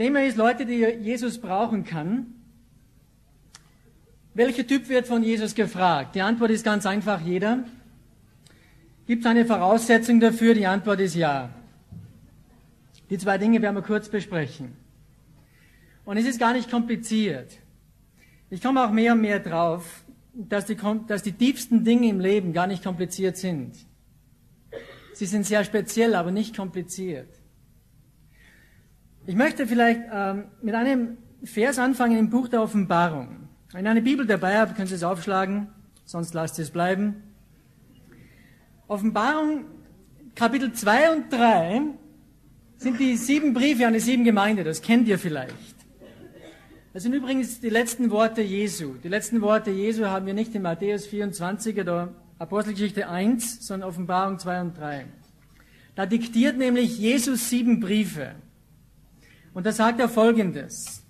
Thema ist Leute, die Jesus brauchen kann. Welcher Typ wird von Jesus gefragt? Die Antwort ist ganz einfach, jeder. Gibt es eine Voraussetzung dafür? Die Antwort ist ja. Die zwei Dinge werden wir kurz besprechen. Und es ist gar nicht kompliziert. Ich komme auch mehr und mehr drauf, dass die, dass die tiefsten Dinge im Leben gar nicht kompliziert sind. Sie sind sehr speziell, aber nicht kompliziert. Ich möchte vielleicht ähm, mit einem Vers anfangen im Buch der Offenbarung. Wenn ihr eine Bibel dabei habt, könnt ihr es aufschlagen, sonst lasst es bleiben. Offenbarung Kapitel 2 und 3 sind die sieben Briefe an die sieben Gemeinden, das kennt ihr vielleicht. Das sind übrigens die letzten Worte Jesu. Die letzten Worte Jesu haben wir nicht in Matthäus 24 oder Apostelgeschichte 1, sondern Offenbarung 2 und 3. Da diktiert nämlich Jesus sieben Briefe. Und da sagt er folgendes.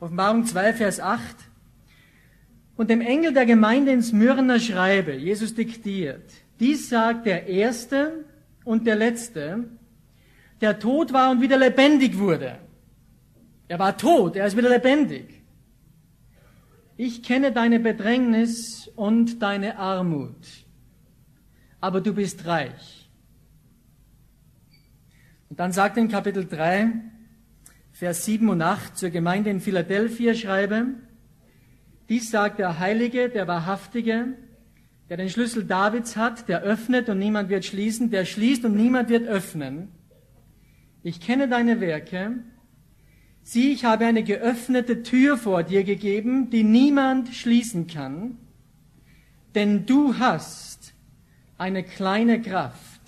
Offenbarung 2, Vers 8. Und dem Engel der Gemeinde in Smyrna schreibe, Jesus diktiert, dies sagt der Erste und der Letzte, der tot war und wieder lebendig wurde. Er war tot, er ist wieder lebendig. Ich kenne deine Bedrängnis und deine Armut, aber du bist reich. Und dann sagt er in Kapitel 3, Vers 7 und 8 zur Gemeinde in Philadelphia schreibe, dies sagt der Heilige, der Wahrhaftige, der den Schlüssel Davids hat, der öffnet und niemand wird schließen, der schließt und niemand wird öffnen. Ich kenne deine Werke, Sieh, ich habe eine geöffnete Tür vor dir gegeben, die niemand schließen kann, denn du hast eine kleine Kraft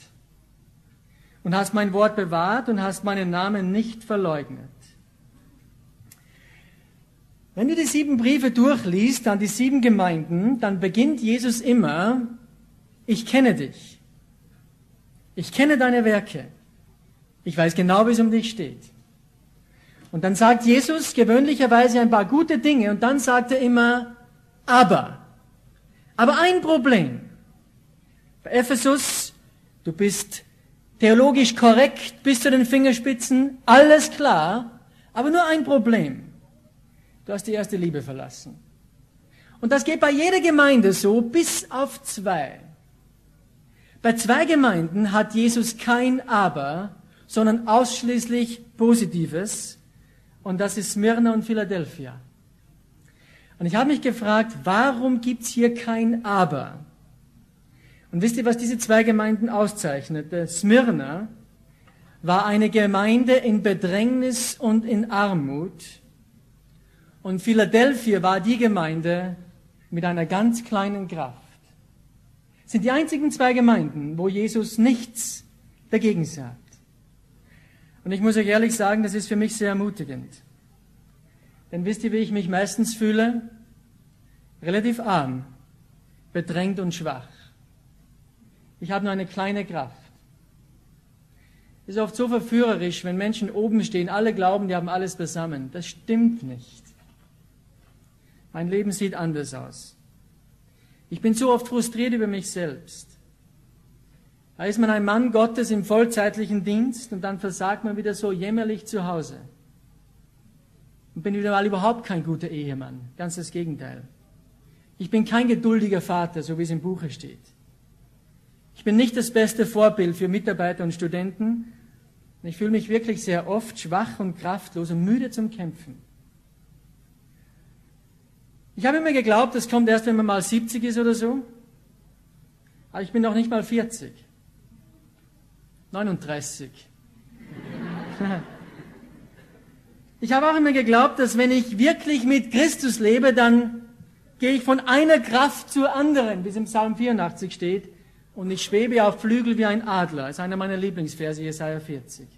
und hast mein Wort bewahrt und hast meinen Namen nicht verleugnet. Wenn du die sieben Briefe durchliest an die sieben Gemeinden, dann beginnt Jesus immer, ich kenne dich. Ich kenne deine Werke. Ich weiß genau, wie es um dich steht. Und dann sagt Jesus gewöhnlicherweise ein paar gute Dinge und dann sagt er immer, aber. Aber ein Problem. Bei Ephesus, du bist theologisch korrekt bis zu den Fingerspitzen, alles klar, aber nur ein Problem. Du hast die erste Liebe verlassen. Und das geht bei jeder Gemeinde so, bis auf zwei. Bei zwei Gemeinden hat Jesus kein Aber, sondern ausschließlich Positives. Und das ist Smyrna und Philadelphia. Und ich habe mich gefragt, warum gibt's hier kein Aber? Und wisst ihr, was diese zwei Gemeinden auszeichnete? Smyrna war eine Gemeinde in Bedrängnis und in Armut. Und Philadelphia war die Gemeinde mit einer ganz kleinen Kraft. Das sind die einzigen zwei Gemeinden, wo Jesus nichts dagegen sagt. Und ich muss euch ehrlich sagen, das ist für mich sehr ermutigend. Denn wisst ihr, wie ich mich meistens fühle? Relativ arm, bedrängt und schwach. Ich habe nur eine kleine Kraft. Es ist oft so verführerisch, wenn Menschen oben stehen, alle glauben, die haben alles beisammen. Das stimmt nicht. Mein Leben sieht anders aus. Ich bin so oft frustriert über mich selbst. Da ist man ein Mann Gottes im vollzeitlichen Dienst und dann versagt man wieder so jämmerlich zu Hause. Und bin wieder mal überhaupt kein guter Ehemann. Ganz das Gegenteil. Ich bin kein geduldiger Vater, so wie es im Buche steht. Ich bin nicht das beste Vorbild für Mitarbeiter und Studenten. Ich fühle mich wirklich sehr oft schwach und kraftlos und müde zum Kämpfen. Ich habe immer geglaubt, das kommt erst, wenn man mal 70 ist oder so. Aber ich bin noch nicht mal 40. 39. Ich habe auch immer geglaubt, dass wenn ich wirklich mit Christus lebe, dann gehe ich von einer Kraft zur anderen, wie es im Psalm 84 steht, und ich schwebe auf Flügel wie ein Adler. Das ist einer meiner Lieblingsverse, Jesaja 40.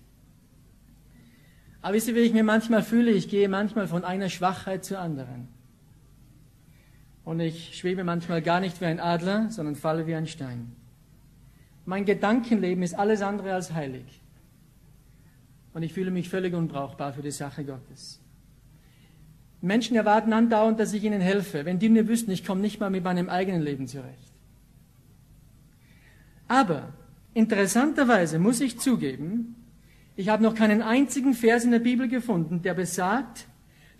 Aber wisst ihr, wie ich mir manchmal fühle? Ich gehe manchmal von einer Schwachheit zur anderen. Und ich schwebe manchmal gar nicht wie ein Adler, sondern falle wie ein Stein. Mein Gedankenleben ist alles andere als heilig. Und ich fühle mich völlig unbrauchbar für die Sache Gottes. Menschen erwarten andauernd, dass ich ihnen helfe. Wenn die nur wüssten, ich komme nicht mal mit meinem eigenen Leben zurecht. Aber interessanterweise muss ich zugeben, Ich habe noch keinen einzigen Vers in der Bibel gefunden, der besagt,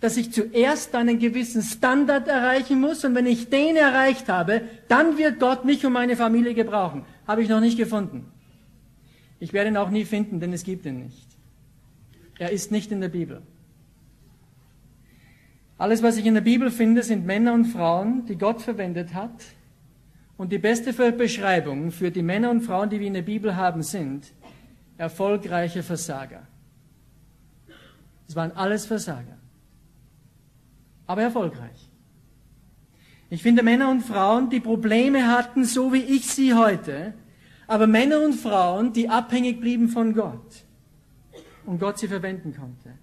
dass ich zuerst einen gewissen Standard erreichen muss und wenn ich den erreicht habe, dann wird Gott mich und meine Familie gebrauchen. Habe ich noch nicht gefunden. Ich werde ihn auch nie finden, denn es gibt ihn nicht. Er ist nicht in der Bibel. Alles, was ich in der Bibel finde, sind Männer und Frauen, die Gott verwendet hat. Und die beste Beschreibung für die Männer und Frauen, die wir in der Bibel haben, sind erfolgreiche Versager. Es waren alles Versager, aber erfolgreich. Ich finde Männer und Frauen, die Probleme hatten, so wie ich sie heute, aber Männer und Frauen, die abhängig blieben von Gott und Gott sie verwenden konnte.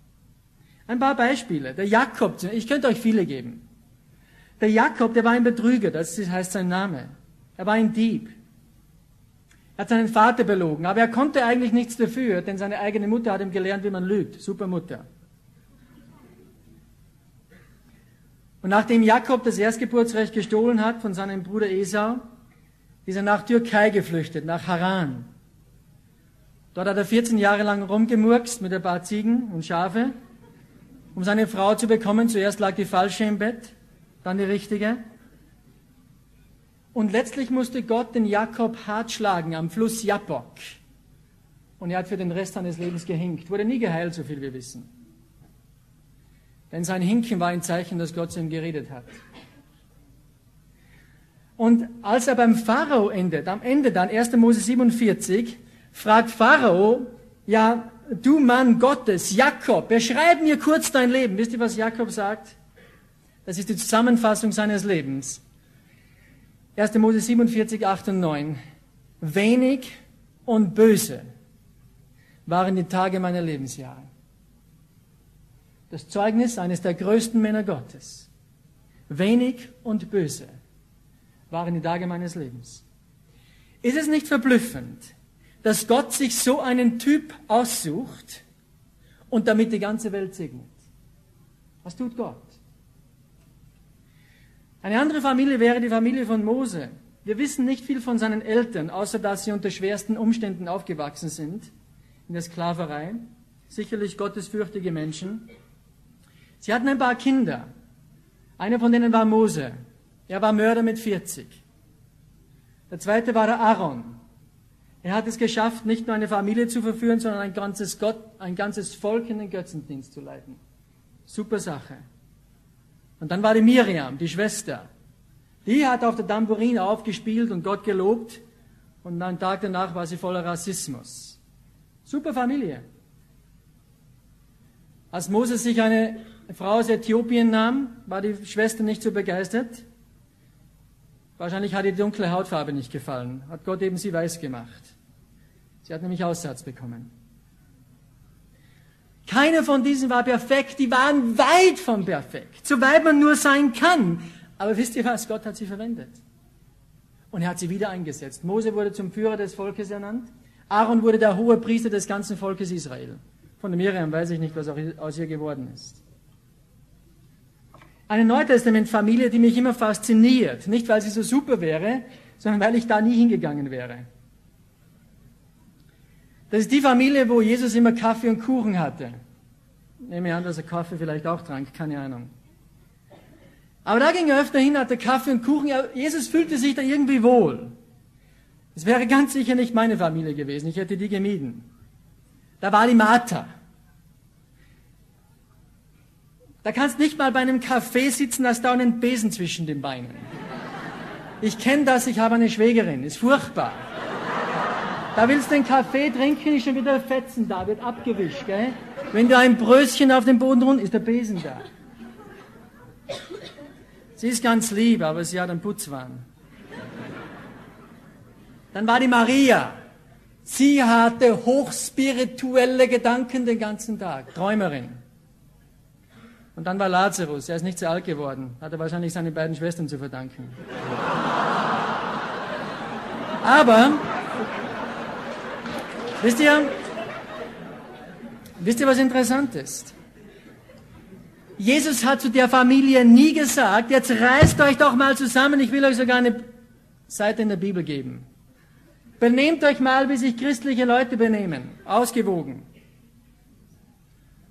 Ein paar Beispiele. Der Jakob, ich könnte euch viele geben. Der Jakob, der war ein Betrüger, das heißt sein Name. Er war ein Dieb. Er hat seinen Vater belogen, aber er konnte eigentlich nichts dafür, denn seine eigene Mutter hat ihm gelernt, wie man lügt. Super Mutter. Und nachdem Jakob das Erstgeburtsrecht gestohlen hat von seinem Bruder Esau, ist er nach Türkei geflüchtet, nach Haran. Dort hat er 14 Jahre lang rumgemurkst mit ein paar Ziegen und Schafe, um seine Frau zu bekommen. Zuerst lag die falsche im Bett, dann die richtige. Und letztlich musste Gott den Jakob hart schlagen am Fluss Jabbok. Und er hat für den Rest seines Lebens gehinkt. Wurde nie geheilt, so viel wir wissen. Denn sein Hinken war ein Zeichen, dass Gott zu ihm geredet hat. Und als er beim Pharao endet, am Ende dann, 1. Mose 47, fragt Pharao, ja, du Mann Gottes, Jakob, beschreib mir kurz dein Leben. Wisst ihr, was Jakob sagt? Das ist die Zusammenfassung seines Lebens. 1. Mose 47, 8 und 9. Wenig und böse waren die Tage meiner Lebensjahre. Das Zeugnis eines der größten Männer Gottes. Wenig und böse waren die Tage meines Lebens. Ist es nicht verblüffend, dass Gott sich so einen Typ aussucht und damit die ganze Welt segnet? Was tut Gott? Eine andere Familie wäre die Familie von Mose. Wir wissen nicht viel von seinen Eltern, außer dass sie unter schwersten Umständen aufgewachsen sind, in der Sklaverei. Sicherlich gottesfürchtige Menschen. Sie hatten ein paar Kinder. Einer von denen war Mose. Er war Mörder mit 40. Der zweite war der Aaron. Er hat es geschafft, nicht nur eine Familie zu verführen, sondern ein ganzes, Gott, ein ganzes Volk in den Götzendienst zu leiten. Super Sache. Und dann war die Miriam, die Schwester. Die hat auf der Tambourin aufgespielt und Gott gelobt. Und einen Tag danach war sie voller Rassismus. Super Familie. Als Moses sich eine Frau aus Äthiopien nahm, war die Schwester nicht so begeistert. Wahrscheinlich hat ihr die dunkle Hautfarbe nicht gefallen. Hat Gott eben sie weiß gemacht. Sie hat nämlich Aussatz bekommen. Keiner von diesen war perfekt, die waren weit von perfekt, so weit man nur sein kann. Aber wisst ihr was, Gott hat sie verwendet. Und er hat sie wieder eingesetzt. Mose wurde zum Führer des Volkes ernannt. Aaron wurde der hohe Priester des ganzen Volkes Israel. Von Miriam weiß ich nicht, was aus ihr geworden ist. Eine Neutestament-Familie, die mich immer fasziniert. Nicht, weil sie so super wäre, sondern weil ich da nie hingegangen wäre. Das ist die Familie, wo Jesus immer Kaffee und Kuchen hatte. Ich nehme an, dass er Kaffee vielleicht auch trank, keine Ahnung. Aber da ging er öfter hin, hatte Kaffee und Kuchen. Jesus fühlte sich da irgendwie wohl. Es wäre ganz sicher nicht meine Familie gewesen. Ich hätte die gemieden. Da war die Martha. Da kannst nicht mal bei einem Kaffee sitzen, hast da einen Besen zwischen den Beinen. Ich kenne das, ich habe eine Schwägerin, ist furchtbar. Da willst du einen Kaffee trinken, ist schon wieder Fetzen da, wird abgewischt. Gell? Wenn du ein Brötchen auf den Boden rund, ist der Besen da. Sie ist ganz lieb, aber sie hat einen Putzwahn. Dann war die Maria. Sie hatte hochspirituelle Gedanken den ganzen Tag. Träumerin. Und dann war Lazarus. Er ist nicht so alt geworden. Hat er wahrscheinlich seinen beiden Schwestern zu verdanken. Aber Wisst ihr, wisst ihr, was interessant ist? Jesus hat zu der Familie nie gesagt, jetzt reißt euch doch mal zusammen, ich will euch sogar eine Seite in der Bibel geben. Benehmt euch mal, wie sich christliche Leute benehmen. Ausgewogen.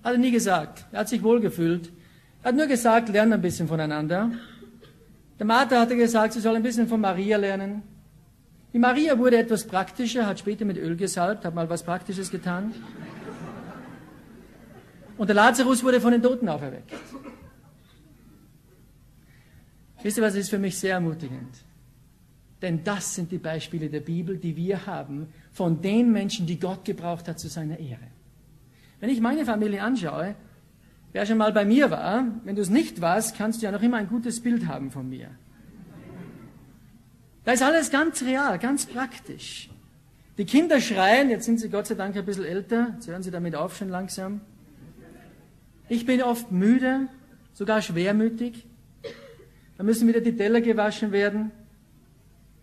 Hat er nie gesagt. Er hat sich wohlgefühlt. Er hat nur gesagt, lernen ein bisschen voneinander. Der Martha hatte gesagt, sie soll ein bisschen von Maria lernen. Die Maria wurde etwas praktischer, hat später mit Öl gesalbt, hat mal was Praktisches getan. Und der Lazarus wurde von den Toten auferweckt. Wisst ihr was, ist für mich sehr ermutigend. Denn das sind die Beispiele der Bibel, die wir haben von den Menschen, die Gott gebraucht hat zu seiner Ehre. Wenn ich meine Familie anschaue, wer schon mal bei mir war, wenn du es nicht warst, kannst du ja noch immer ein gutes Bild haben von mir. Da ist alles ganz real, ganz praktisch. Die Kinder schreien, jetzt sind sie Gott sei Dank ein bisschen älter, jetzt hören sie damit auf schon langsam. Ich bin oft müde, sogar schwermütig. Da müssen wieder die Teller gewaschen werden.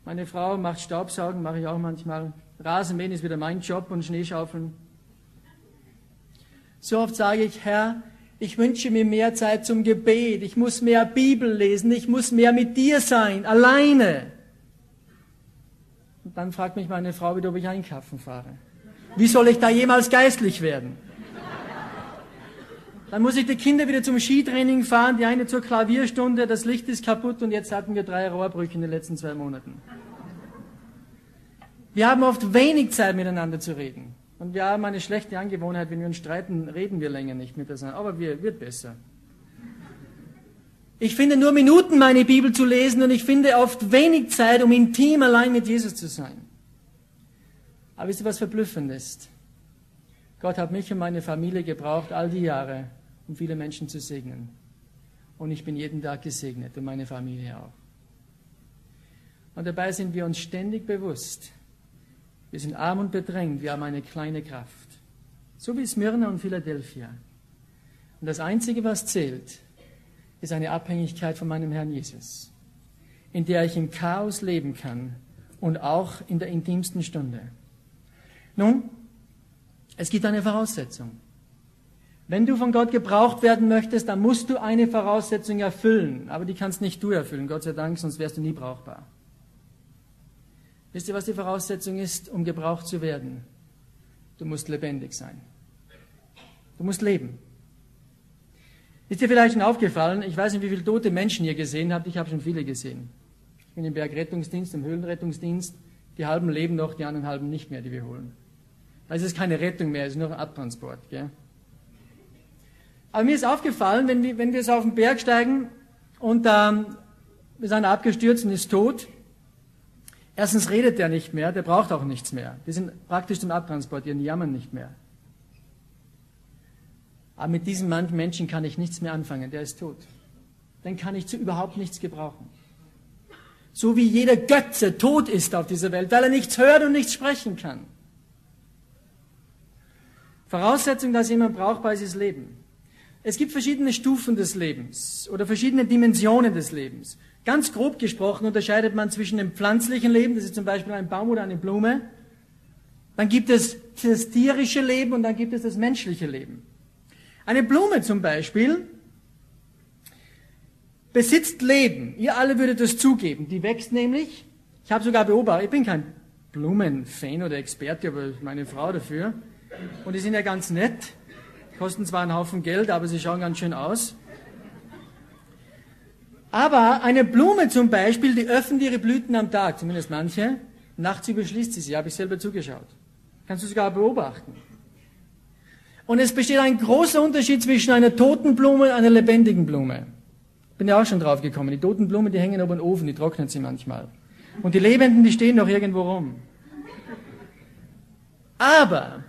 Meine Frau macht Staubsaugen, mache ich auch manchmal. Rasenmähen ist wieder mein Job und Schneeschaufeln. So oft sage ich, Herr, ich wünsche mir mehr Zeit zum Gebet. Ich muss mehr Bibel lesen. Ich muss mehr mit dir sein, alleine. Und dann fragt mich meine Frau wieder, ob ich einkaufen fahre. Wie soll ich da jemals geistlich werden? Dann muss ich die Kinder wieder zum Skitraining fahren, die eine zur Klavierstunde, das Licht ist kaputt und jetzt hatten wir drei Rohrbrüche in den letzten zwei Monaten. Wir haben oft wenig Zeit miteinander zu reden. Und wir haben eine schlechte Angewohnheit, wenn wir uns streiten, reden wir länger nicht miteinander. Aber wir, wird besser. Ich finde nur Minuten, meine Bibel zu lesen und ich finde oft wenig Zeit, um intim allein mit Jesus zu sein. Aber wisst ihr, was verblüffend ist? Gott hat mich und meine Familie gebraucht, all die Jahre, um viele Menschen zu segnen. Und ich bin jeden Tag gesegnet und meine Familie auch. Und dabei sind wir uns ständig bewusst, wir sind arm und bedrängt, wir haben eine kleine Kraft. So wie Smyrna und Philadelphia. Und das Einzige, was zählt, ist eine Abhängigkeit von meinem Herrn Jesus, in der ich im Chaos leben kann und auch in der intimsten Stunde. Nun, es gibt eine Voraussetzung. Wenn du von Gott gebraucht werden möchtest, dann musst du eine Voraussetzung erfüllen. Aber die kannst nicht du erfüllen, Gott sei Dank, sonst wärst du nie brauchbar. Wisst ihr, was die Voraussetzung ist, um gebraucht zu werden? Du musst lebendig sein. Du musst leben. Ist dir vielleicht schon aufgefallen, ich weiß nicht, wie viele tote Menschen ihr gesehen habt, ich habe schon viele gesehen. Ich bin im Bergrettungsdienst, im Höhlenrettungsdienst, die halben leben noch, die anderen halben nicht mehr, die wir holen. Also es ist keine Rettung mehr, es ist nur ein Abtransport. Gell? Aber mir ist aufgefallen, wenn wir, wenn wir so auf den Berg steigen und ähm, wir sind abgestürzt und ist tot, erstens redet der nicht mehr, der braucht auch nichts mehr. Die sind praktisch zum Abtransportieren, die jammern nicht mehr. Aber mit diesem Menschen kann ich nichts mehr anfangen, der ist tot. Dann kann ich zu überhaupt nichts gebrauchen. So wie jeder Götze tot ist auf dieser Welt, weil er nichts hört und nichts sprechen kann. Voraussetzung, dass jemand brauchbar ist, ist Leben. Es gibt verschiedene Stufen des Lebens oder verschiedene Dimensionen des Lebens. Ganz grob gesprochen unterscheidet man zwischen dem pflanzlichen Leben, das ist zum Beispiel ein Baum oder eine Blume. Dann gibt es das tierische Leben und dann gibt es das menschliche Leben. Eine Blume zum Beispiel besitzt Leben. Ihr alle würdet das zugeben. Die wächst nämlich. Ich habe sogar beobachtet, ich bin kein Blumenfan oder Experte, aber meine Frau dafür. Und die sind ja ganz nett. Kosten zwar einen Haufen Geld, aber sie schauen ganz schön aus. Aber eine Blume zum Beispiel, die öffnet ihre Blüten am Tag, zumindest manche. Nachts überschließt sie sie, habe ich selber zugeschaut. Kannst du sogar beobachten. Und es besteht ein großer Unterschied zwischen einer toten Blume und einer lebendigen Blume. Bin ja auch schon drauf gekommen. Die toten Blumen, die hängen oben im Ofen, die trocknen sie manchmal. Und die lebenden, die stehen noch irgendwo rum. Aber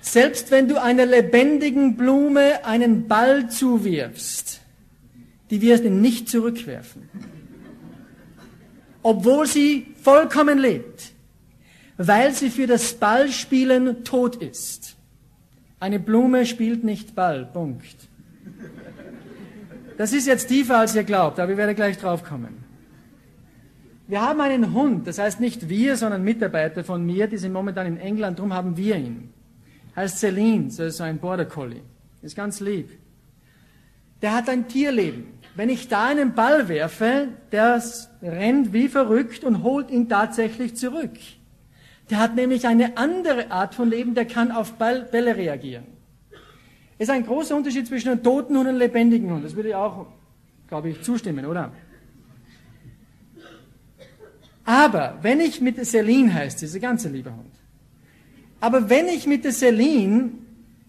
selbst wenn du einer lebendigen Blume einen Ball zuwirfst, die wirst ihn nicht zurückwerfen. Obwohl sie vollkommen lebt, weil sie für das Ballspielen tot ist. Eine Blume spielt nicht Ball. Punkt. Das ist jetzt tiefer, als ihr glaubt, aber ich werde gleich drauf kommen. Wir haben einen Hund, das heißt nicht wir, sondern Mitarbeiter von mir, die sind momentan in England, darum haben wir ihn. Heißt Celine, das ist so ein Border Collie. Ist ganz lieb. Der hat ein Tierleben. Wenn ich da einen Ball werfe, der rennt wie verrückt und holt ihn tatsächlich zurück. Der hat nämlich eine andere Art von Leben, der kann auf Bälle reagieren. Es ist ein großer Unterschied zwischen einem toten und einem lebendigen Hund. Das würde ich auch, glaube ich, zustimmen, oder? Aber wenn ich mit der Celine heißt, diese ganze liebe Hund, aber wenn ich mit der Celine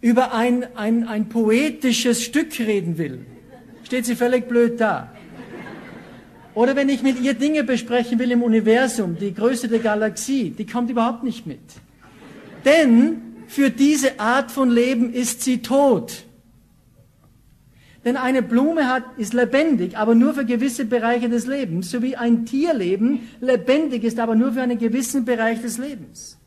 über ein, ein, ein poetisches Stück reden will, steht sie völlig blöd da. Oder wenn ich mit ihr Dinge besprechen will im Universum, die Größe der Galaxie, die kommt überhaupt nicht mit. Denn für diese Art von Leben ist sie tot. Denn eine Blume hat, ist lebendig, aber nur für gewisse Bereiche des Lebens, so wie ein Tierleben lebendig ist, aber nur für einen gewissen Bereich des Lebens.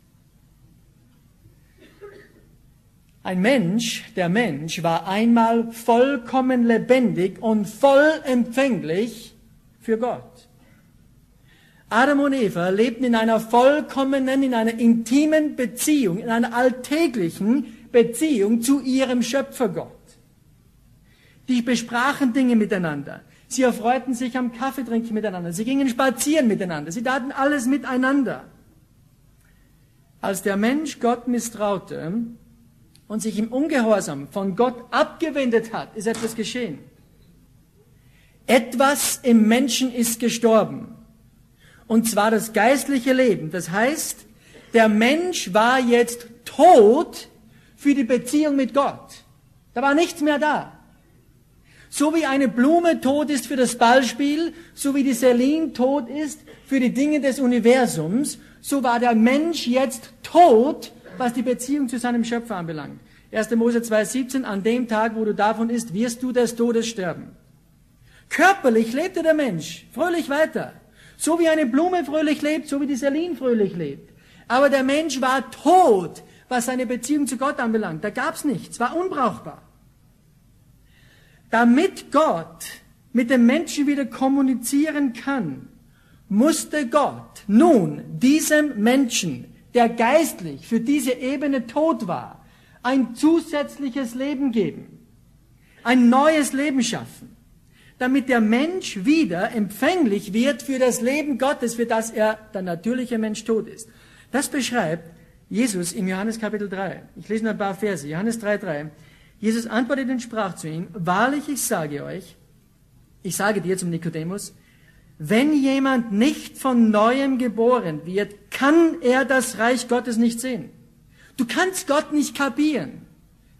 Ein Mensch, der Mensch war einmal vollkommen lebendig und voll empfänglich für Gott. Adam und Eva lebten in einer vollkommenen, in einer intimen Beziehung, in einer alltäglichen Beziehung zu ihrem Schöpfergott. Die besprachen Dinge miteinander. Sie erfreuten sich am Kaffeetrinken miteinander. Sie gingen spazieren miteinander. Sie taten alles miteinander. Als der Mensch Gott misstraute und sich im Ungehorsam von Gott abgewendet hat, ist etwas geschehen. Etwas im Menschen ist gestorben. Und zwar das geistliche Leben. Das heißt, der Mensch war jetzt tot für die Beziehung mit Gott. Da war nichts mehr da. So wie eine Blume tot ist für das Ballspiel, so wie die Celine tot ist für die Dinge des Universums, so war der Mensch jetzt tot, was die Beziehung zu seinem Schöpfer anbelangt. 1. Mose 2,17, an dem Tag, wo du davon isst, wirst du des Todes sterben. Körperlich lebte der Mensch fröhlich weiter. So wie eine Blume fröhlich lebt, so wie die Celine fröhlich lebt. Aber der Mensch war tot, was seine Beziehung zu Gott anbelangt. Da gab's nichts, war unbrauchbar. Damit Gott mit dem Menschen wieder kommunizieren kann, musste Gott nun diesem Menschen, der geistlich für diese Ebene tot war, ein zusätzliches Leben geben, ein neues Leben schaffen, damit der Mensch wieder empfänglich wird für das Leben Gottes, für das er, der natürliche Mensch, tot ist. Das beschreibt Jesus im Johannes Kapitel 3. Ich lese noch ein paar Verse. Johannes 3, 3. Jesus antwortete und sprach zu ihm, wahrlich, ich sage euch, ich sage dir zum Nikodemus, wenn jemand nicht von neuem geboren wird, kann er das Reich Gottes nicht sehen. Du kannst Gott nicht kapieren.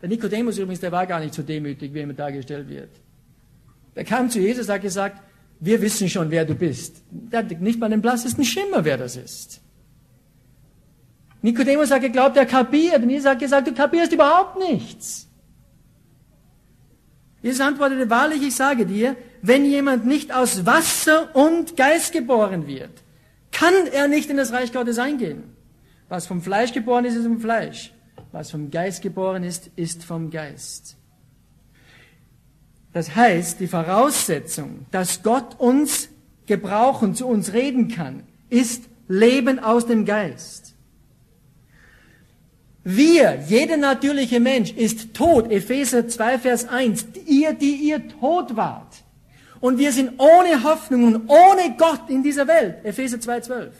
Der Nikodemus übrigens, der war gar nicht so demütig, wie er immer dargestellt wird. Der kam zu Jesus, hat gesagt, wir wissen schon, wer du bist. Der hat nicht mal den blassesten Schimmer, wer das ist. Nikodemus hat geglaubt, er kapiert. Und Jesus hat gesagt, du kapierst überhaupt nichts. Jesus antwortete, wahrlich, ich sage dir, wenn jemand nicht aus Wasser und Geist geboren wird, kann er nicht in das Reich Gottes eingehen. Was vom Fleisch geboren ist, ist vom Fleisch. Was vom Geist geboren ist, ist vom Geist. Das heißt, die Voraussetzung, dass Gott uns gebrauchen, zu uns reden kann, ist Leben aus dem Geist. Wir, jeder natürliche Mensch ist tot. Epheser 2, Vers 1. Ihr, die ihr tot wart. Und wir sind ohne Hoffnung und ohne Gott in dieser Welt. Epheser 2, 12.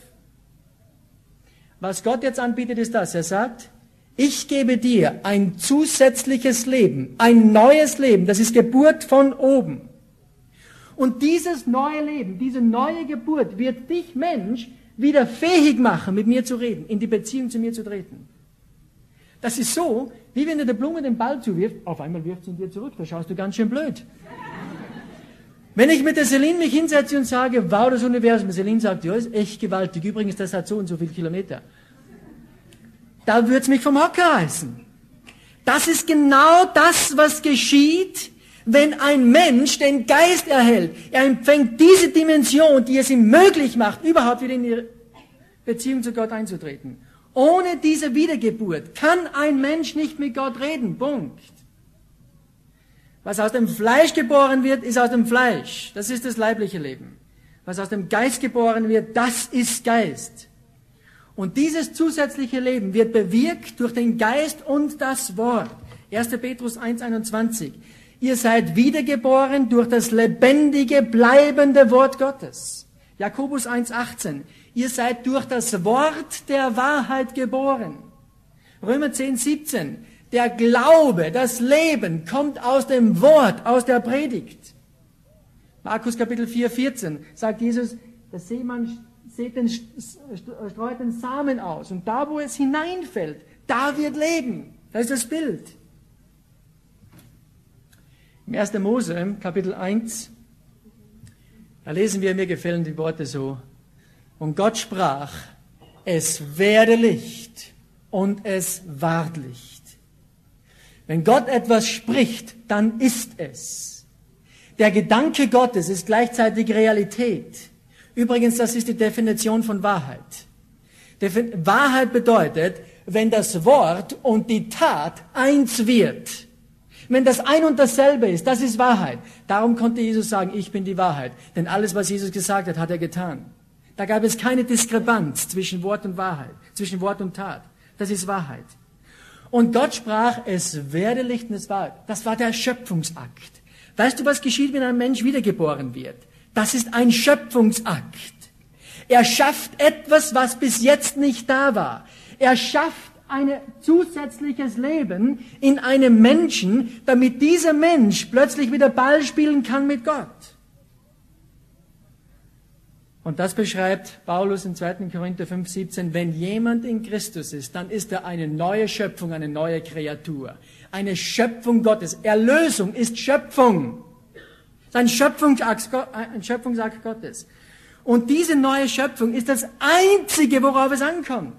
Was Gott jetzt anbietet, ist das. Er sagt, ich gebe dir ein zusätzliches Leben, ein neues Leben. Das ist Geburt von oben. Und dieses neue Leben, diese neue Geburt wird dich, Mensch, wieder fähig machen, mit mir zu reden, in die Beziehung zu mir zu treten. Das ist so, wie wenn du der Blume den Ball zuwirft, auf einmal wirft sie ihn dir zurück, da schaust du ganz schön blöd. Wenn ich mit der Celine mich hinsetze und sage, wow, das Universum, Celine sagt, ja, ist echt gewaltig, übrigens, das hat so und so viele Kilometer. Da wird's mich vom Hocker reißen. Das ist genau das, was geschieht, wenn ein Mensch den Geist erhält. Er empfängt diese Dimension, die es ihm möglich macht, überhaupt wieder in die Beziehung zu Gott einzutreten. Ohne diese Wiedergeburt kann ein Mensch nicht mit Gott reden. Punkt. Was aus dem Fleisch geboren wird, ist aus dem Fleisch. Das ist das leibliche Leben. Was aus dem Geist geboren wird, das ist Geist. Und dieses zusätzliche Leben wird bewirkt durch den Geist und das Wort. 1. Petrus 1.21. Ihr seid wiedergeboren durch das lebendige, bleibende Wort Gottes. Jakobus 1.18. Ihr seid durch das Wort der Wahrheit geboren. Römer 10, 17. Der Glaube, das Leben kommt aus dem Wort, aus der Predigt. Markus Kapitel 4, 14 sagt Jesus, der Seemann den, streut den Samen aus und da, wo es hineinfällt, da wird Leben. Das ist das Bild. Im 1. Mose, Kapitel 1, da lesen wir, mir gefallen die Worte so. Und Gott sprach, es werde Licht und es ward Licht. Wenn Gott etwas spricht, dann ist es. Der Gedanke Gottes ist gleichzeitig Realität. Übrigens, das ist die Definition von Wahrheit. Wahrheit bedeutet, wenn das Wort und die Tat eins wird. Wenn das ein und dasselbe ist, das ist Wahrheit. Darum konnte Jesus sagen, ich bin die Wahrheit. Denn alles, was Jesus gesagt hat, hat er getan. Da gab es keine Diskrepanz zwischen Wort und Wahrheit, zwischen Wort und Tat. Das ist Wahrheit. Und Gott sprach, es werde Licht und es war. Das war der Schöpfungsakt. Weißt du, was geschieht, wenn ein Mensch wiedergeboren wird? Das ist ein Schöpfungsakt. Er schafft etwas, was bis jetzt nicht da war. Er schafft ein zusätzliches Leben in einem Menschen, damit dieser Mensch plötzlich wieder Ball spielen kann mit Gott. Und das beschreibt Paulus in 2. Korinther 5, 17. Wenn jemand in Christus ist, dann ist er eine neue Schöpfung, eine neue Kreatur. Eine Schöpfung Gottes. Erlösung ist Schöpfung. Ein Schöpfungsakt, ein Schöpfungsakt Gottes. Und diese neue Schöpfung ist das Einzige, worauf es ankommt.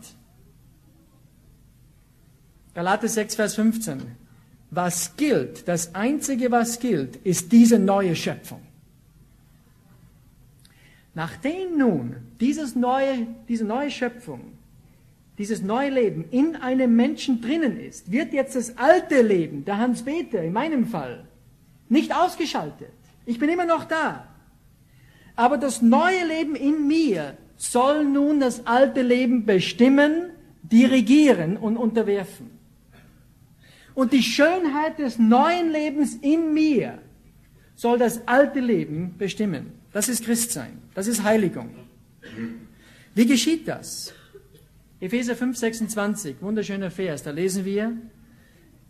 Galater 6, Vers 15. Was gilt, das Einzige, was gilt, ist diese neue Schöpfung. Nachdem nun dieses neue, diese neue Schöpfung, dieses neue Leben in einem Menschen drinnen ist, wird jetzt das alte Leben, der Hans-Peter in meinem Fall, nicht ausgeschaltet. Ich bin immer noch da. Aber das neue Leben in mir soll nun das alte Leben bestimmen, dirigieren und unterwerfen. Und die Schönheit des neuen Lebens in mir soll das alte Leben bestimmen. Das ist Christsein. Das ist Heiligung. Wie geschieht das? Epheser 5, 26, wunderschöner Vers, da lesen wir,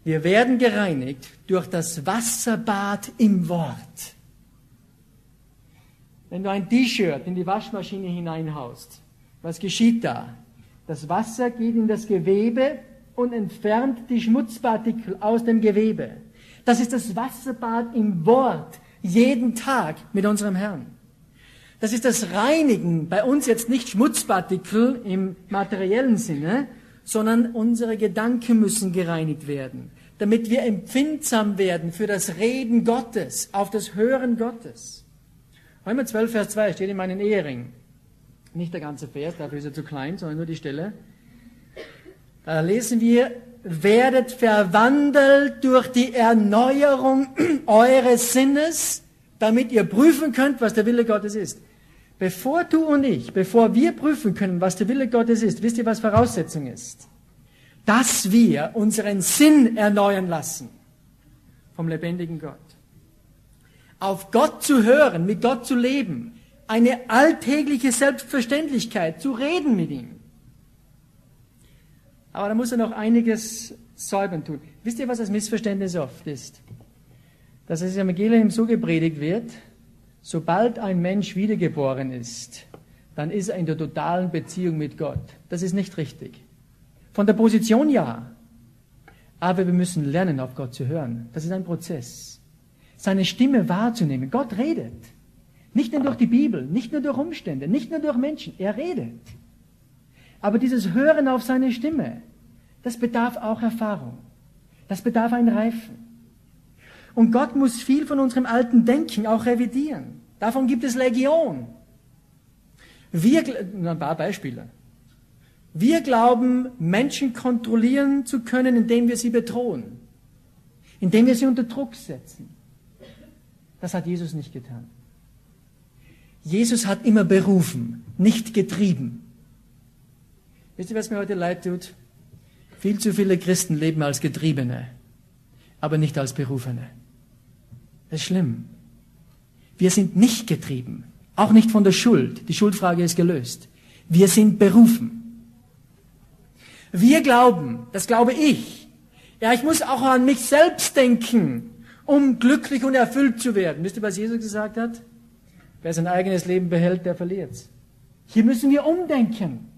wir werden gereinigt durch das Wasserbad im Wort. Wenn du ein T-Shirt in die Waschmaschine hineinhaust, was geschieht da? Das Wasser geht in das Gewebe und entfernt die Schmutzpartikel aus dem Gewebe. Das ist das Wasserbad im Wort, jeden Tag mit unserem Herrn. Das ist das Reinigen, bei uns jetzt nicht Schmutzpartikel im materiellen Sinne, sondern unsere Gedanken müssen gereinigt werden, damit wir empfindsam werden für das Reden Gottes, auf das Hören Gottes. Römer 12, Vers 2 steht in meinen Ehering. Nicht der ganze Vers, dafür ist er zu klein, sondern nur die Stelle. Da lesen wir, werdet verwandelt durch die Erneuerung eures Sinnes, damit ihr prüfen könnt, was der Wille Gottes ist. Bevor du und ich, bevor wir prüfen können, was der Wille Gottes ist, wisst ihr, was Voraussetzung ist? Dass wir unseren Sinn erneuern lassen vom lebendigen Gott. Auf Gott zu hören, mit Gott zu leben, eine alltägliche Selbstverständlichkeit, zu reden mit ihm. Aber da muss er noch einiges säubern tun. Wisst ihr, was das Missverständnis oft ist? Dass das Evangelium so gepredigt wird, sobald ein Mensch wiedergeboren ist, dann ist er in der totalen Beziehung mit Gott. Das ist nicht richtig. Von der Position ja. Aber wir müssen lernen, auf Gott zu hören. Das ist ein Prozess. Seine Stimme wahrzunehmen. Gott redet. Nicht nur durch die Bibel, nicht nur durch Umstände, nicht nur durch Menschen. Er redet. Aber dieses Hören auf seine Stimme, das bedarf auch Erfahrung. Das bedarf ein Reifen. Und Gott muss viel von unserem alten Denken auch revidieren. Davon gibt es Legion. Wir, ein paar Beispiele. Wir glauben, Menschen kontrollieren zu können, indem wir sie bedrohen, indem wir sie unter Druck setzen. Das hat Jesus nicht getan. Jesus hat immer berufen, nicht getrieben. Wisst ihr, was mir heute leid tut? Viel zu viele Christen leben als Getriebene, aber nicht als Berufene. Das ist schlimm. Wir sind nicht getrieben, auch nicht von der Schuld. Die Schuldfrage ist gelöst. Wir sind berufen. Wir glauben, das glaube ich, Ja, ich muss auch an mich selbst denken, um glücklich und erfüllt zu werden. Wisst ihr, was Jesus gesagt hat? Wer sein eigenes Leben behält, der verliert Hier müssen wir umdenken.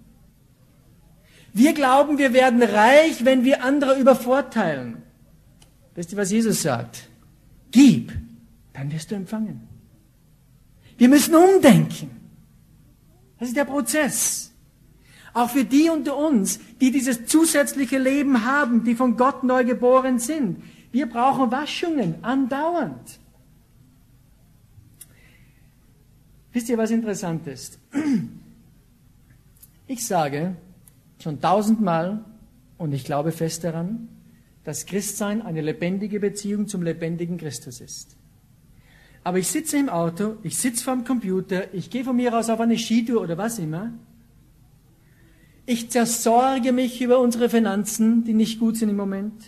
Wir glauben, wir werden reich, wenn wir andere übervorteilen. Wisst ihr, was Jesus sagt? Gib, dann wirst du empfangen. Wir müssen umdenken. Das ist der Prozess. Auch für die unter uns, die dieses zusätzliche Leben haben, die von Gott neu geboren sind. Wir brauchen Waschungen andauernd. Wisst ihr, was interessant ist? Ich sage schon tausendmal, und ich glaube fest daran, dass Christsein eine lebendige Beziehung zum lebendigen Christus ist. Aber ich sitze im Auto, ich sitze vorm Computer, ich gehe von mir aus auf eine Skitour oder was immer. Ich zersorge mich über unsere Finanzen, die nicht gut sind im Moment.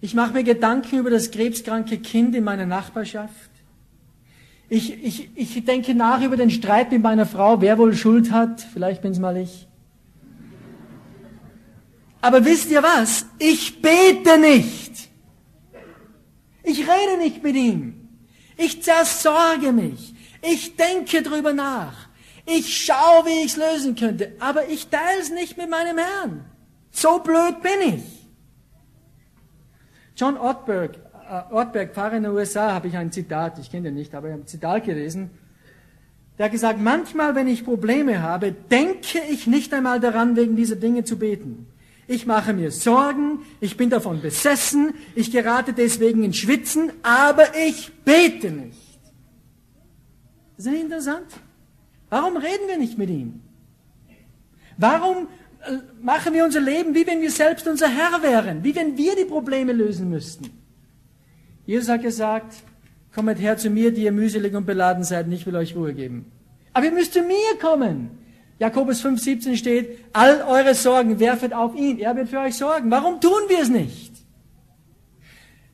Ich mache mir Gedanken über das krebskranke Kind in meiner Nachbarschaft. Ich, ich, ich denke nach über den Streit mit meiner Frau, wer wohl Schuld hat. Vielleicht bin es mal ich. Aber wisst ihr was? Ich bete nicht. Ich rede nicht mit ihm. Ich zersorge mich. Ich denke drüber nach. Ich schaue, wie ich es lösen könnte. Aber ich teile es nicht mit meinem Herrn. So blöd bin ich. John Ortberg, äh, Ortberg Pfarrer in den USA, habe ich ein Zitat, ich kenne den nicht, aber ich habe ein Zitat gelesen. Der hat gesagt, manchmal, wenn ich Probleme habe, denke ich nicht einmal daran, wegen dieser Dinge zu beten. Ich mache mir Sorgen, ich bin davon besessen, ich gerate deswegen in Schwitzen, aber ich bete nicht. Das ist interessant. Warum reden wir nicht mit ihm? Warum äh, machen wir unser Leben, wie wenn wir selbst unser Herr wären, wie wenn wir die Probleme lösen müssten? Jesus hat gesagt, kommet her zu mir, die ihr mühselig und beladen seid, und ich will euch Ruhe geben. Aber ihr müsst zu mir kommen. Jakobus 5,17 steht, all eure Sorgen werfet auf ihn, er wird für euch sorgen. Warum tun wir es nicht?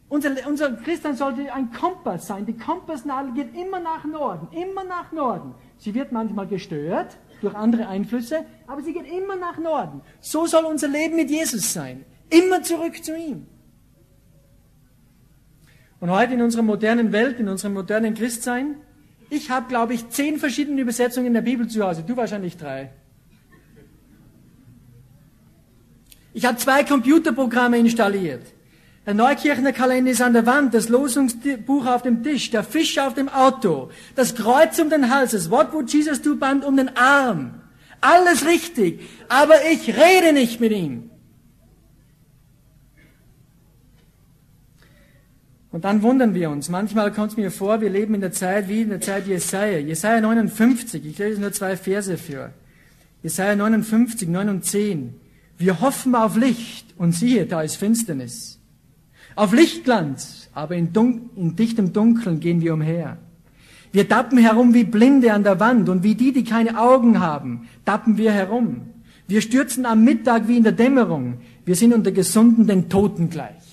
Unser, unser Christian sollte ein Kompass sein. Die Kompassnadel geht immer nach Norden, immer nach Norden. Sie wird manchmal gestört durch andere Einflüsse, aber sie geht immer nach Norden. So soll unser Leben mit Jesus sein. Immer zurück zu ihm. Und heute in unserer modernen Welt, in unserem modernen Christsein, ich habe, glaube ich, zehn verschiedene Übersetzungen in der Bibel zu Hause. Du wahrscheinlich drei. Ich habe zwei Computerprogramme installiert. Der Neukirchner Kalender ist an der Wand, das Losungsbuch auf dem Tisch, der Fisch auf dem Auto, das Kreuz um den Hals, das What would Jesus do Band um den Arm. Alles richtig, aber ich rede nicht mit ihm. Und dann wundern wir uns. Manchmal kommt es mir vor, wir leben in der Zeit wie in der Zeit Jesaja. Jesaja 59, ich lese nur zwei Verse für. Jesaja 59, 9 und 10. Wir hoffen auf Licht und siehe, da ist Finsternis. Auf Lichtglanz, aber in, in dichtem Dunkeln gehen wir umher. Wir tappen herum wie Blinde an der Wand und wie die, die keine Augen haben, tappen wir herum. Wir stürzen am Mittag wie in der Dämmerung. Wir sind unter Gesunden den Toten gleich.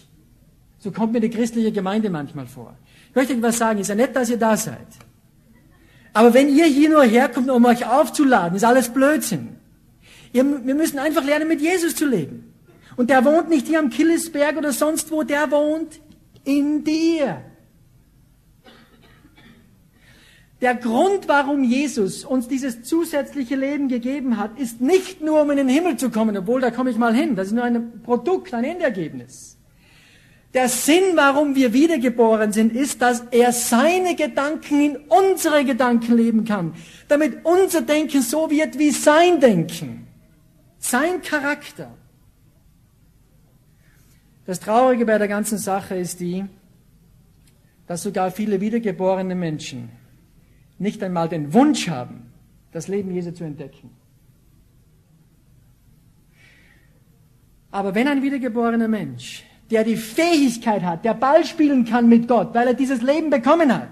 So kommt mir die christliche Gemeinde manchmal vor. Ich möchte euch was sagen, ist ja nett, dass ihr da seid. Aber wenn ihr hier nur herkommt, um euch aufzuladen, ist alles Blödsinn. Ihr, wir müssen einfach lernen, mit Jesus zu leben. Und der wohnt nicht hier am Killesberg oder sonst wo, der wohnt in dir. Der Grund, warum Jesus uns dieses zusätzliche Leben gegeben hat, ist nicht nur, um in den Himmel zu kommen, obwohl da komme ich mal hin. Das ist nur ein Produkt, ein Endergebnis. Der Sinn, warum wir wiedergeboren sind, ist, dass er seine Gedanken in unsere Gedanken leben kann, damit unser Denken so wird wie sein Denken, sein Charakter. Das Traurige bei der ganzen Sache ist die, dass sogar viele wiedergeborene Menschen nicht einmal den Wunsch haben, das Leben Jesu zu entdecken. Aber wenn ein wiedergeborener Mensch der die Fähigkeit hat, der Ball spielen kann mit Gott, weil er dieses Leben bekommen hat,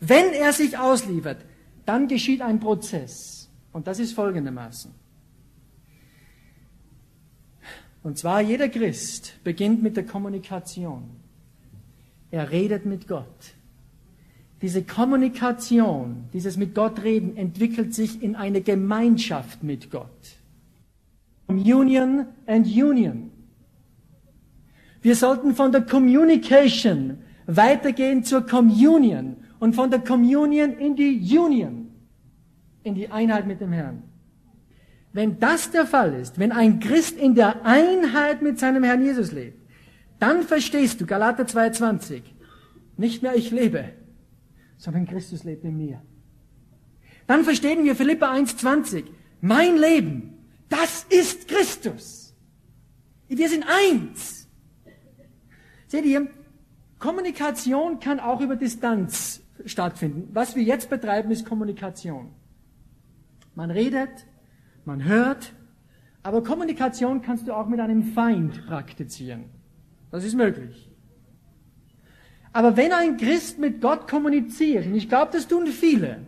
wenn er sich ausliefert, dann geschieht ein Prozess. Und das ist folgendermaßen. Und zwar jeder Christ beginnt mit der Kommunikation. Er redet mit Gott. Diese Kommunikation, dieses mit Gott reden, entwickelt sich in eine Gemeinschaft mit Gott. Communion and Union. Wir sollten von der Communication weitergehen zur Communion und von der Communion in die Union, in die Einheit mit dem Herrn. Wenn das der Fall ist, wenn ein Christ in der Einheit mit seinem Herrn Jesus lebt, dann verstehst du Galater 2,20. Nicht mehr ich lebe, sondern Christus lebt in mir. Dann verstehen wir Philippa 1,20. Mein Leben, das ist Christus. Wir sind eins. Seht ihr, Kommunikation kann auch über Distanz stattfinden. Was wir jetzt betreiben, ist Kommunikation. Man redet, man hört, aber Kommunikation kannst du auch mit einem Feind praktizieren. Das ist möglich. Aber wenn ein Christ mit Gott kommuniziert, und ich glaube, das tun viele,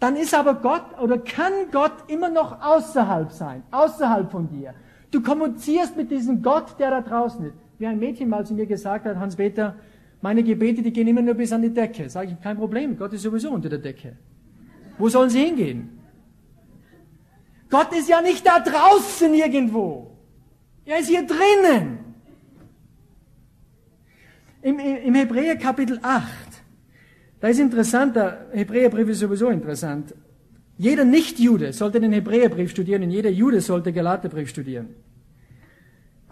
dann ist aber Gott oder kann Gott immer noch außerhalb sein, außerhalb von dir. Du kommunizierst mit diesem Gott, der da draußen ist. Wie ein Mädchen mal zu mir gesagt hat, Hans-Peter, meine Gebete, die gehen immer nur bis an die Decke. Sage ich, kein Problem, Gott ist sowieso unter der Decke. Wo sollen sie hingehen? Gott ist ja nicht da draußen irgendwo. Er ist hier drinnen. Im, im Hebräer Kapitel 8, da ist interessant, der Hebräerbrief ist sowieso interessant. Jeder Nicht-Jude sollte den Hebräerbrief studieren und jeder Jude sollte Galaterbrief studieren.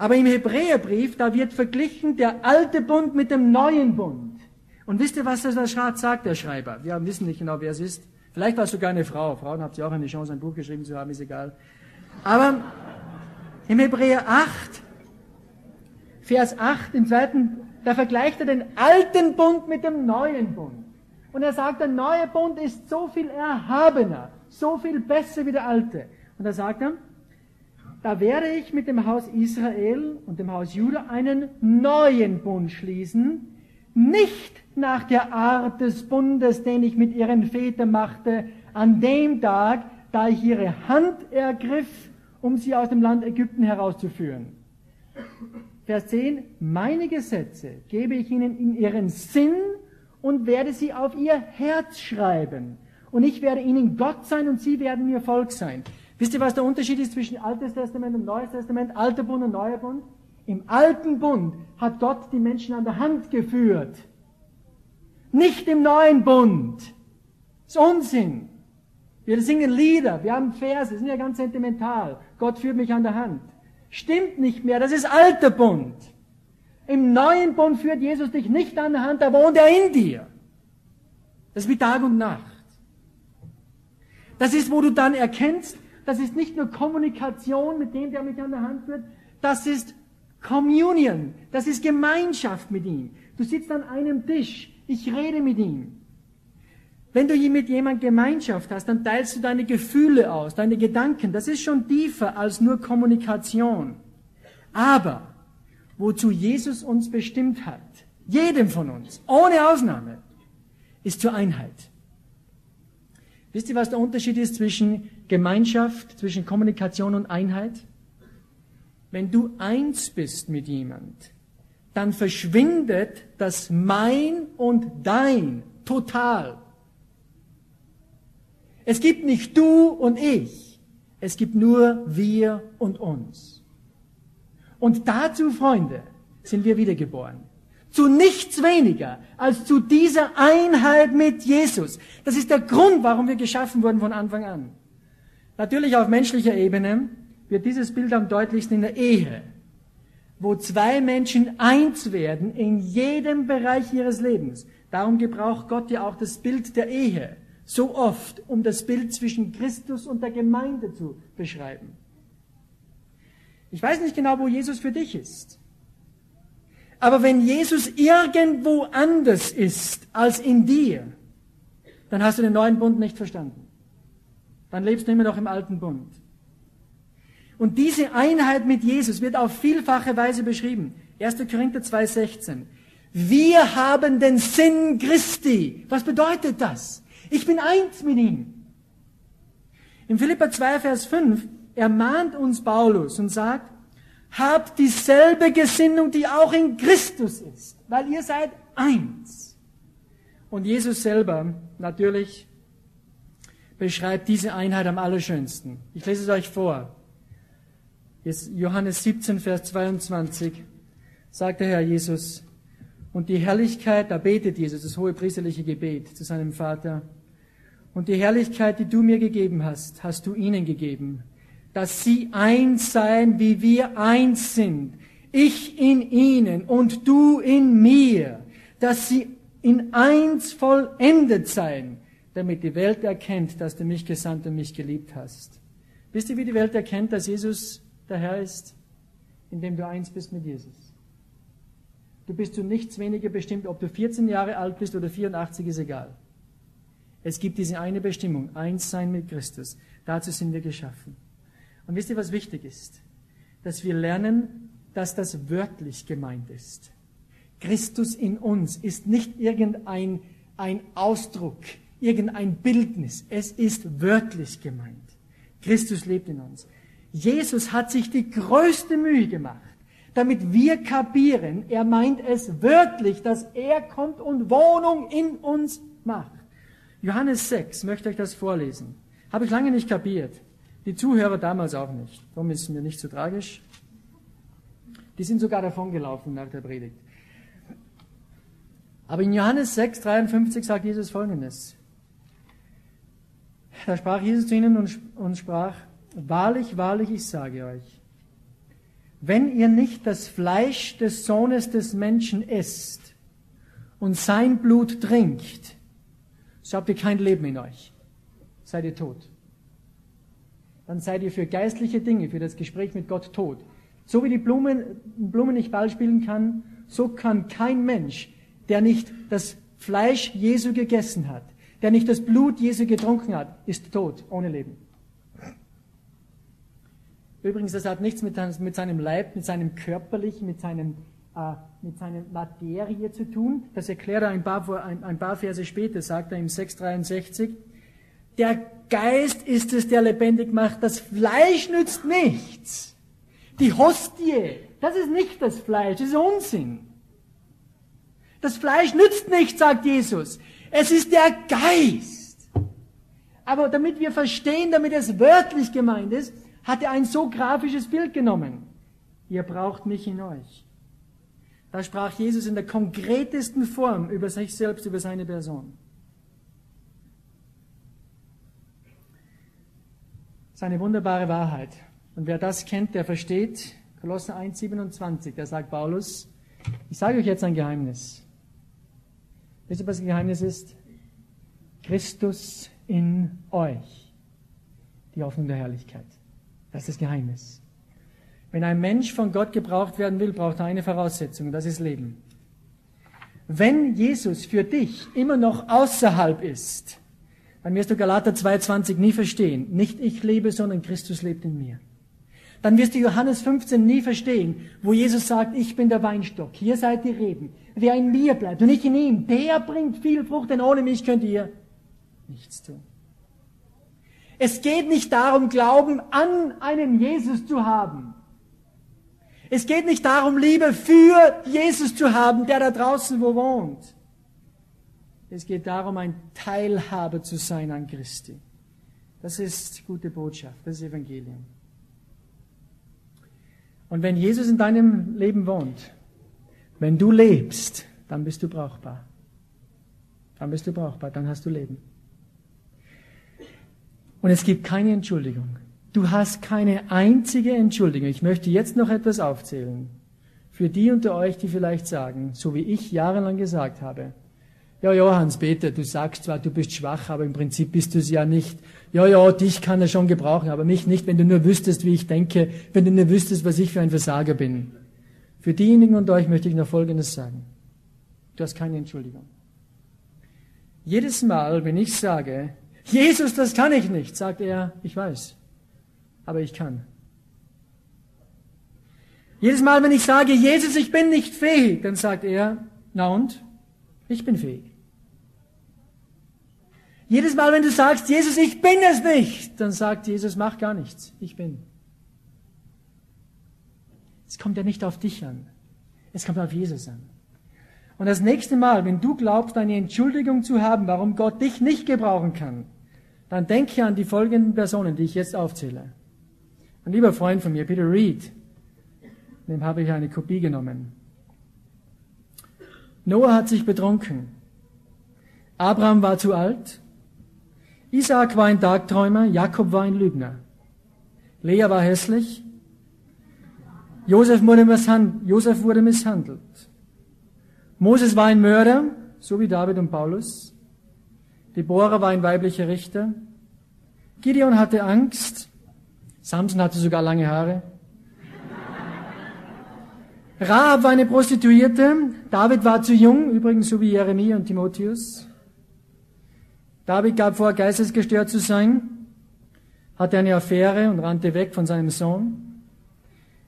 Aber im Hebräerbrief, da wird verglichen der alte Bund mit dem neuen Bund. Und wisst ihr, was das sagt, der Schreiber? Wir wissen nicht genau, wer es ist. Vielleicht war es sogar eine Frau. Frauen habt ihr auch eine Chance, ein Buch geschrieben zu haben, ist egal. Aber im Hebräer 8, Vers 8, im zweiten, da vergleicht er den alten Bund mit dem neuen Bund. Und er sagt, der neue Bund ist so viel erhabener, so viel besser wie der alte. Und da sagt er, da werde ich mit dem Haus Israel und dem Haus Juda einen neuen Bund schließen, nicht nach der Art des Bundes, den ich mit ihren Vätern machte, an dem Tag, da ich ihre Hand ergriff, um sie aus dem Land Ägypten herauszuführen. Vers 10, meine Gesetze gebe ich ihnen in ihren Sinn und werde sie auf ihr Herz schreiben. Und ich werde ihnen Gott sein und sie werden mir Volk sein. Wisst ihr, was der Unterschied ist zwischen Altes Testament und Neues Testament, Alter Bund und Neuer Bund? Im Alten Bund hat Gott die Menschen an der Hand geführt. Nicht im Neuen Bund. Das ist Unsinn. Wir singen Lieder, wir haben Verse, sind ja ganz sentimental. Gott führt mich an der Hand. Stimmt nicht mehr, das ist alter Bund. Im neuen Bund führt Jesus dich nicht an der Hand, da wohnt er in dir. Das ist wie Tag und Nacht. Das ist, wo du dann erkennst, das ist nicht nur Kommunikation mit dem, der mich an der Hand führt, das ist Communion, das ist Gemeinschaft mit ihm. Du sitzt an einem Tisch, ich rede mit ihm. Wenn du mit jemandem Gemeinschaft hast, dann teilst du deine Gefühle aus, deine Gedanken. Das ist schon tiefer als nur Kommunikation. Aber wozu Jesus uns bestimmt hat, jedem von uns, ohne Ausnahme, ist zur Einheit. Wisst ihr, was der Unterschied ist zwischen Gemeinschaft, zwischen Kommunikation und Einheit? Wenn du eins bist mit jemand, dann verschwindet das Mein und Dein total. Es gibt nicht du und ich, es gibt nur wir und uns. Und dazu, Freunde, sind wir wiedergeboren zu nichts weniger als zu dieser Einheit mit Jesus. Das ist der Grund, warum wir geschaffen wurden von Anfang an. Natürlich auf menschlicher Ebene wird dieses Bild am deutlichsten in der Ehe, wo zwei Menschen eins werden in jedem Bereich ihres Lebens. Darum gebraucht Gott ja auch das Bild der Ehe so oft, um das Bild zwischen Christus und der Gemeinde zu beschreiben. Ich weiß nicht genau, wo Jesus für dich ist. Aber wenn Jesus irgendwo anders ist als in dir, dann hast du den neuen Bund nicht verstanden. Dann lebst du immer noch im alten Bund. Und diese Einheit mit Jesus wird auf vielfache Weise beschrieben. 1. Korinther 2,16. Wir haben den Sinn Christi. Was bedeutet das? Ich bin eins mit ihm. In Philippa 2, Vers 5 ermahnt uns Paulus und sagt, habt dieselbe Gesinnung, die auch in Christus ist, weil ihr seid eins. Und Jesus selber natürlich beschreibt diese Einheit am allerschönsten. Ich lese es euch vor. Jetzt Johannes 17, Vers 22. sagt der Herr Jesus, und die Herrlichkeit, da betet Jesus das hohe priesterliche Gebet zu seinem Vater, und die Herrlichkeit, die du mir gegeben hast, hast du ihnen gegeben, dass sie eins seien, wie wir eins sind. Ich in ihnen und du in mir, dass sie in eins vollendet seien, damit die Welt erkennt, dass du mich gesandt und mich geliebt hast. Wisst ihr, wie die Welt erkennt, dass Jesus der Herr ist? Indem du eins bist mit Jesus. Du bist zu nichts weniger bestimmt, ob du 14 Jahre alt bist oder 84, ist egal. Es gibt diese eine Bestimmung, eins sein mit Christus. Dazu sind wir geschaffen. Und wisst ihr, was wichtig ist? Dass wir lernen, dass das wörtlich gemeint ist. Christus in uns ist nicht irgendein ein Ausdruck, irgendein Bildnis. Es ist wörtlich gemeint. Christus lebt in uns. Jesus hat sich die größte Mühe gemacht, damit wir kapieren, er meint es wörtlich, dass er kommt und Wohnung in uns macht. Johannes 6, möchte euch das vorlesen. Habe ich lange nicht kapiert. Die Zuhörer damals auch nicht. Darum ist es mir nicht so tragisch. Die sind sogar davongelaufen nach der Predigt. Aber in Johannes 6, 53 sagt Jesus Folgendes. Da sprach Jesus zu ihnen und, und sprach, Wahrlich, wahrlich, ich sage euch, wenn ihr nicht das Fleisch des Sohnes des Menschen isst und sein Blut trinkt, so habt ihr kein Leben in euch. Seid ihr tot. Dann seid ihr für geistliche Dinge, für das Gespräch mit Gott tot. So wie die Blumen, Blumen nicht Ball spielen kann, so kann kein Mensch, der nicht das Fleisch Jesu gegessen hat, der nicht das Blut Jesu getrunken hat, ist tot, ohne Leben. Übrigens, das hat nichts mit, mit seinem Leib, mit seinem körperlichen, mit seinem äh, mit seiner Materie zu tun. Das erklärt er ein paar, ein, ein paar Verse später, sagt er im 663. Der Geist ist es, der lebendig macht. Das Fleisch nützt nichts. Die Hostie, das ist nicht das Fleisch, das ist Unsinn. Das Fleisch nützt nichts, sagt Jesus. Es ist der Geist. Aber damit wir verstehen, damit es wörtlich gemeint ist, hat er ein so grafisches Bild genommen. Ihr braucht mich in euch. Da sprach Jesus in der konkretesten Form über sich selbst, über seine Person. Seine wunderbare Wahrheit. Und wer das kennt, der versteht, Kolosser 1, 27, da sagt Paulus, ich sage euch jetzt ein Geheimnis. Wisst ihr, was ein Geheimnis ist? Christus in euch. Die Hoffnung der Herrlichkeit. Das ist das Geheimnis. Wenn ein Mensch von Gott gebraucht werden will, braucht er eine Voraussetzung, das ist Leben. Wenn Jesus für dich immer noch außerhalb ist, dann wirst du Galater 2,20 nie verstehen. Nicht ich lebe, sondern Christus lebt in mir. Dann wirst du Johannes 15 nie verstehen, wo Jesus sagt, ich bin der Weinstock, hier seid die Reben. Wer in mir bleibt und ich in ihm, der bringt viel Frucht, denn ohne mich könnt ihr nichts tun. Es geht nicht darum, Glauben an einen Jesus zu haben. Es geht nicht darum, Liebe für Jesus zu haben, der da draußen wo wohnt. Es geht darum, ein Teilhabe zu sein an Christi. Das ist gute Botschaft, das ist Evangelium. Und wenn Jesus in deinem Leben wohnt, wenn du lebst, dann bist du brauchbar. Dann bist du brauchbar, dann hast du Leben. Und es gibt keine Entschuldigung. Du hast keine einzige Entschuldigung. Ich möchte jetzt noch etwas aufzählen. Für die unter euch, die vielleicht sagen, so wie ich jahrelang gesagt habe, ja, ja, Hans-Peter, du sagst zwar, du bist schwach, aber im Prinzip bist du es ja nicht. Ja, ja, dich kann er schon gebrauchen, aber mich nicht, wenn du nur wüsstest, wie ich denke, wenn du nur wüsstest, was ich für ein Versager bin. Für diejenigen unter euch möchte ich noch Folgendes sagen. Du hast keine Entschuldigung. Jedes Mal, wenn ich sage, Jesus, das kann ich nicht, sagt er, ich weiß aber ich kann. Jedes Mal, wenn ich sage, Jesus, ich bin nicht fähig, dann sagt er, na und? Ich bin fähig. Jedes Mal, wenn du sagst, Jesus, ich bin es nicht, dann sagt Jesus, mach gar nichts, ich bin. Es kommt ja nicht auf dich an, es kommt auf Jesus an. Und das nächste Mal, wenn du glaubst, eine Entschuldigung zu haben, warum Gott dich nicht gebrauchen kann, dann denke an die folgenden Personen, die ich jetzt aufzähle. Ein lieber Freund von mir, Peter Reed, dem habe ich eine Kopie genommen. Noah hat sich betrunken. Abraham war zu alt. Isaak war ein Tagträumer. Jakob war ein Lügner. Lea war hässlich. Josef wurde, Josef wurde misshandelt. Moses war ein Mörder, so wie David und Paulus. Deborah war ein weiblicher Richter. Gideon hatte Angst. Samson hatte sogar lange Haare. Rahab war eine Prostituierte. David war zu jung, übrigens so wie Jeremia und Timotheus. David gab vor, geistesgestört zu sein, hatte eine Affäre und rannte weg von seinem Sohn.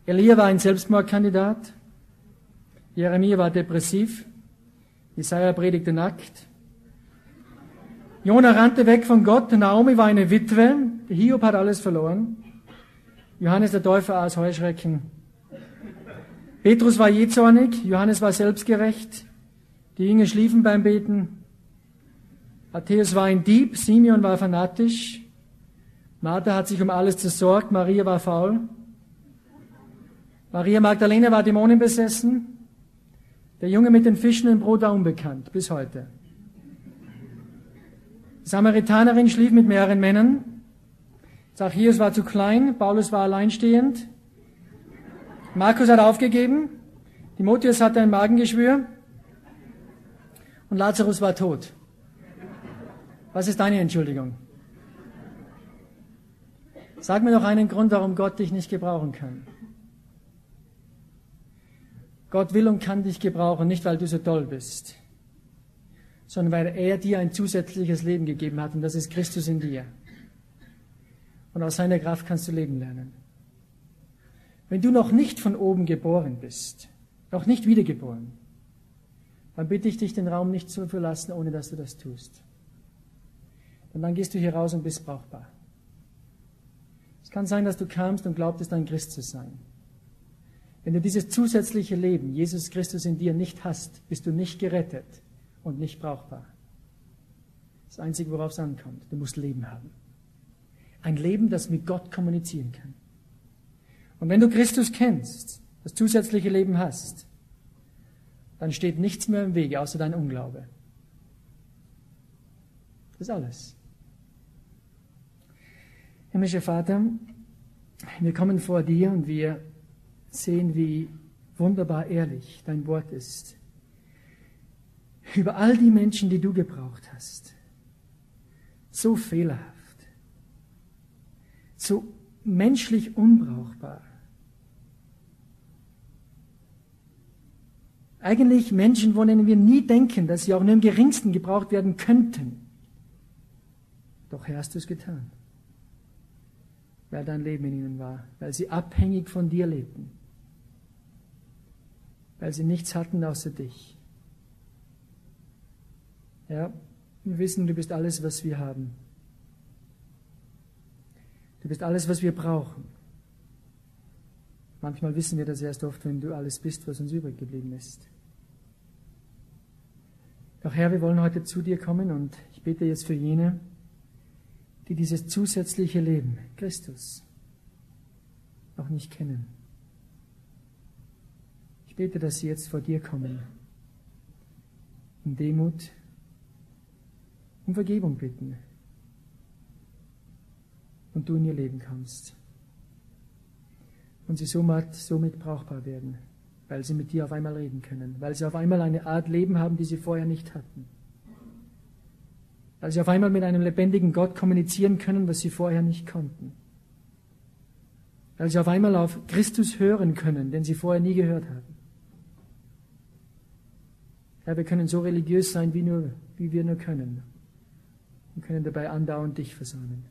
Elia war ein Selbstmordkandidat. Jeremia war depressiv. Jesaja predigte nackt. Jona rannte weg von Gott. Naomi war eine Witwe. Hiob hat alles verloren. Johannes der Täufer aß Heuschrecken. Petrus war jähzornig, Johannes war selbstgerecht, die Jünger schliefen beim Beten. Matthäus war ein Dieb, Simeon war fanatisch, Martha hat sich um alles gesorgt, Maria war faul. Maria Magdalena war dämonenbesessen, der Junge mit den Fischen und Brot war unbekannt, bis heute. Die Samaritanerin schlief mit mehreren Männern. Zachäus war zu klein, Paulus war alleinstehend, Markus hat aufgegeben, Timotheus hatte ein Magengeschwür und Lazarus war tot. Was ist deine Entschuldigung? Sag mir doch einen Grund, warum Gott dich nicht gebrauchen kann. Gott will und kann dich gebrauchen, nicht weil du so toll bist, sondern weil er dir ein zusätzliches Leben gegeben hat und das ist Christus in dir. Und aus seiner Kraft kannst du leben lernen. Wenn du noch nicht von oben geboren bist, noch nicht wiedergeboren, dann bitte ich dich, den Raum nicht zu verlassen, ohne dass du das tust. Und dann gehst du hier raus und bist brauchbar. Es kann sein, dass du kamst und glaubtest, ein Christ zu sein. Wenn du dieses zusätzliche Leben, Jesus Christus in dir nicht hast, bist du nicht gerettet und nicht brauchbar. Das Einzige, worauf es ankommt, du musst Leben haben. Ein Leben, das mit Gott kommunizieren kann. Und wenn du Christus kennst, das zusätzliche Leben hast, dann steht nichts mehr im Wege außer dein Unglaube. Das ist alles. Himmlischer Vater, wir kommen vor dir und wir sehen, wie wunderbar ehrlich dein Wort ist. Über all die Menschen, die du gebraucht hast. So fehlerhaft. So menschlich unbrauchbar. Eigentlich Menschen, von denen wir nie denken, dass sie auch nur im geringsten gebraucht werden könnten. Doch Herr, hast du es getan. Weil dein Leben in ihnen war, weil sie abhängig von dir lebten, weil sie nichts hatten außer dich. Ja, wir wissen, du bist alles, was wir haben. Du bist alles, was wir brauchen. Manchmal wissen wir das erst oft, wenn du alles bist, was uns übrig geblieben ist. Doch Herr, wir wollen heute zu dir kommen und ich bete jetzt für jene, die dieses zusätzliche Leben, Christus, noch nicht kennen. Ich bete, dass sie jetzt vor dir kommen, in Demut, um Vergebung bitten und du in ihr Leben kannst. Und sie somit, somit brauchbar werden weil sie mit dir auf einmal reden können, weil sie auf einmal eine Art Leben haben, die sie vorher nicht hatten. Weil sie auf einmal mit einem lebendigen Gott kommunizieren können, was sie vorher nicht konnten. Weil sie auf einmal auf Christus hören können, den sie vorher nie gehört haben. Ja, wir können so religiös sein, wie, nur, wie wir nur können. Und können dabei andauernd dich versagen.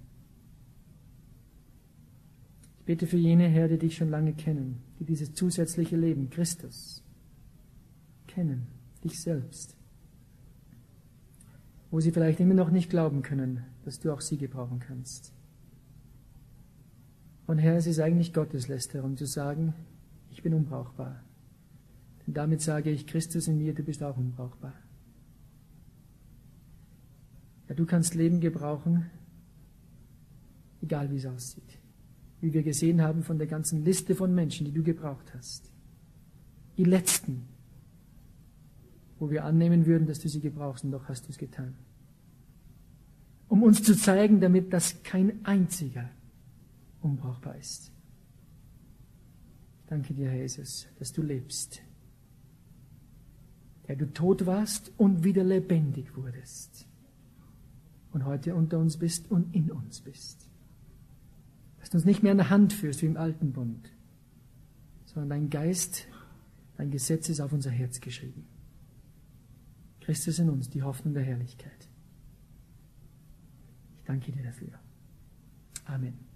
Ich bete für jene, Herr, die dich schon lange kennen, die dieses zusätzliche Leben, Christus, kennen, dich selbst, wo sie vielleicht immer noch nicht glauben können, dass du auch sie gebrauchen kannst. Und Herr, es ist eigentlich Gotteslästerung zu sagen, ich bin unbrauchbar. Denn damit sage ich, Christus in mir, du bist auch unbrauchbar. Ja, du kannst Leben gebrauchen, egal wie es aussieht wie wir gesehen haben von der ganzen Liste von Menschen, die du gebraucht hast. Die letzten wo wir annehmen würden, dass du sie gebrauchst, und doch hast du es getan. Um uns zu zeigen, damit das kein einziger unbrauchbar ist. Danke dir, Jesus, dass du lebst, der du tot warst und wieder lebendig wurdest und heute unter uns bist und in uns bist. Dass du uns nicht mehr an der Hand führst wie im alten Bund, sondern dein Geist, dein Gesetz ist auf unser Herz geschrieben. Christus in uns, die Hoffnung der Herrlichkeit. Ich danke dir dafür. Amen.